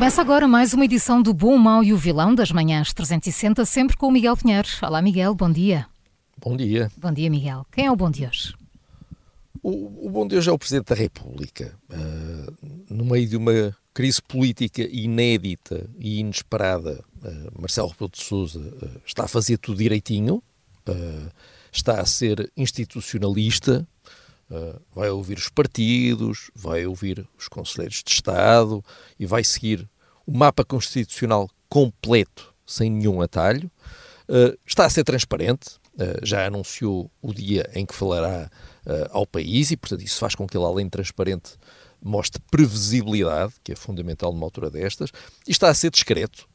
Começa agora mais uma edição do Bom, Mau e o Vilão das Manhãs 360, sempre com o Miguel Pinheiro. Olá, Miguel, bom dia. Bom dia. Bom dia, Miguel. Quem é o bom de hoje? O, o bom de hoje é o Presidente da República. Uh, no meio de uma crise política inédita e inesperada, uh, Marcelo Rebelo de Sousa uh, está a fazer tudo direitinho, está a ser institucionalista, Uh, vai ouvir os partidos, vai ouvir os conselheiros de Estado e vai seguir o mapa constitucional completo, sem nenhum atalho. Uh, está a ser transparente, uh, já anunciou o dia em que falará ao país e, portanto, isso faz com que ele, além de transparente, mostre previsibilidade, que é fundamental numa altura destas, e está a ser discreto.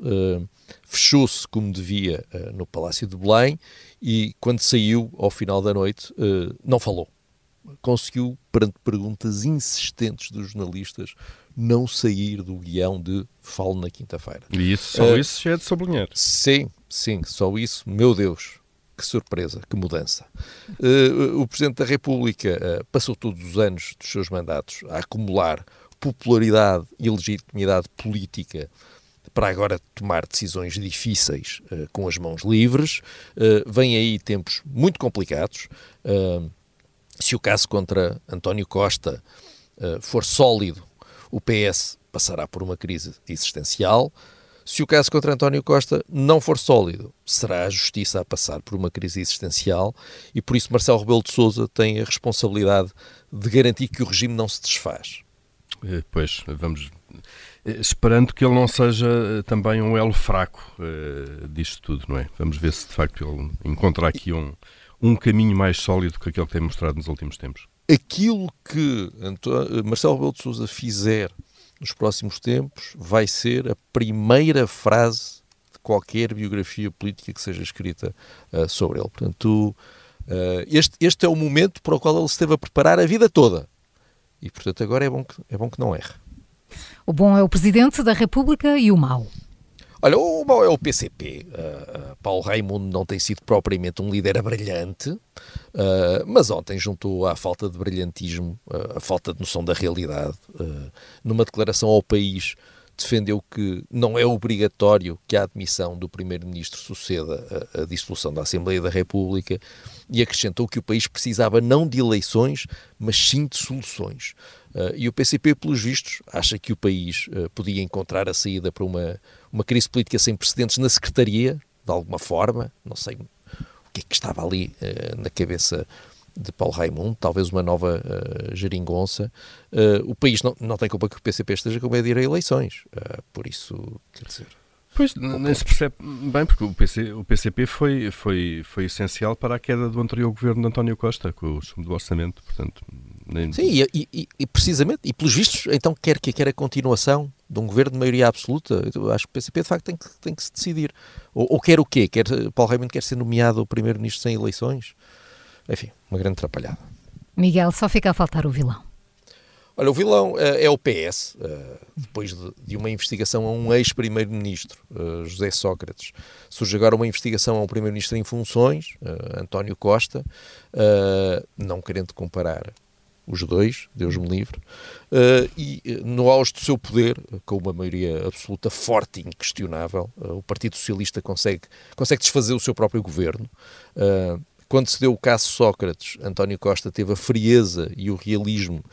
Fechou-se como devia no Palácio de Belém e, quando saiu ao final da noite, não falou conseguiu, perante perguntas insistentes dos jornalistas, não sair do guião de falo na quinta-feira. E isso, só uh, isso já é de sublinhar. Sim, sim, só isso. Meu Deus, que surpresa, que mudança. Uh, o Presidente da República uh, passou todos os anos dos seus mandatos a acumular popularidade e legitimidade política para agora tomar decisões difíceis uh, com as mãos livres. Uh, vêm aí tempos muito complicados. Uh, se o caso contra António Costa uh, for sólido, o PS passará por uma crise existencial. Se o caso contra António Costa não for sólido, será a justiça a passar por uma crise existencial e por isso Marcelo Rebelo de Sousa tem a responsabilidade de garantir que o regime não se desfaz. Eh, pois, vamos eh, esperando que ele não seja também um elo fraco uh, disto tudo, não é? Vamos ver se de facto ele encontra aqui um, um caminho mais sólido que aquele que tem mostrado nos últimos tempos? Aquilo que Marcelo Rebelo de Sousa fizer nos próximos tempos vai ser a primeira frase de qualquer biografia política que seja escrita uh, sobre ele. Portanto, uh, este, este é o momento para o qual ele se esteve a preparar a vida toda. E, portanto, agora é bom que, é bom que não erre. O bom é o Presidente da República e o mau. Olha, o mau é o PCP. Uh, uh, Paulo Raimundo não tem sido propriamente um líder brilhante, uh, mas ontem juntou à falta de brilhantismo, uh, a falta de noção da realidade. Numa declaração ao país, defendeu que não é obrigatório que a admissão do Primeiro-Ministro suceda a, a dissolução da Assembleia da República e acrescentou que o país precisava não de eleições, mas sim de soluções. Uh, e o PCP, pelos vistos, acha que o país uh, podia encontrar a saída para uma, uma crise política sem precedentes na Secretaria, de alguma forma, não sei o que é que estava ali uh, na cabeça de Paulo Raimundo, talvez uma nova geringonça. o país não, não tem culpa que o PCP esteja com medo de ir a eleições, por isso, quer dizer... Pois, nem se percebe bem, porque o, PC, o PCP foi, foi, foi essencial para a queda do anterior governo de António Costa, com o do orçamento, portanto... Nem... Sim, e, e, e, precisamente, e pelos vistos, então quer que quer a continuação de um governo de maioria absoluta, eu acho que o PCP de facto tem que, tem que se decidir. Ou, ou quer o quê? Quer, Paulo Raimundo quer ser nomeado o primeiro-ministro sem eleições? Enfim, uma grande atrapalhada. Miguel, só fica a faltar o vilão. Olha, o vilão uh, é o PS, uh, eh, depois de, de, uma investigação a um ex-primeiro-ministro, uh, José Sócrates. Surge agora uma investigação a um primeiro-ministro em funções, António Costa, não querendo comparar os dois, Deus me livre, e no auge do seu poder, com uma maioria absoluta forte e inquestionável, o Partido Socialista consegue, consegue desfazer o seu próprio governo. Quando se deu o caso Sócrates, António Costa teve a frieza e o realismo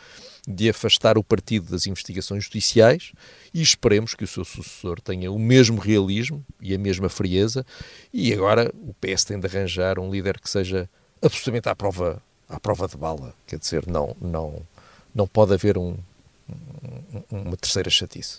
de afastar o partido das investigações judiciais e esperemos que o seu sucessor tenha o mesmo realismo e a mesma frieza e agora o PS tem de arranjar um líder que seja absolutamente à prova, à prova de bala, quer dizer, não, não, não pode haver um, uma terceira chatice.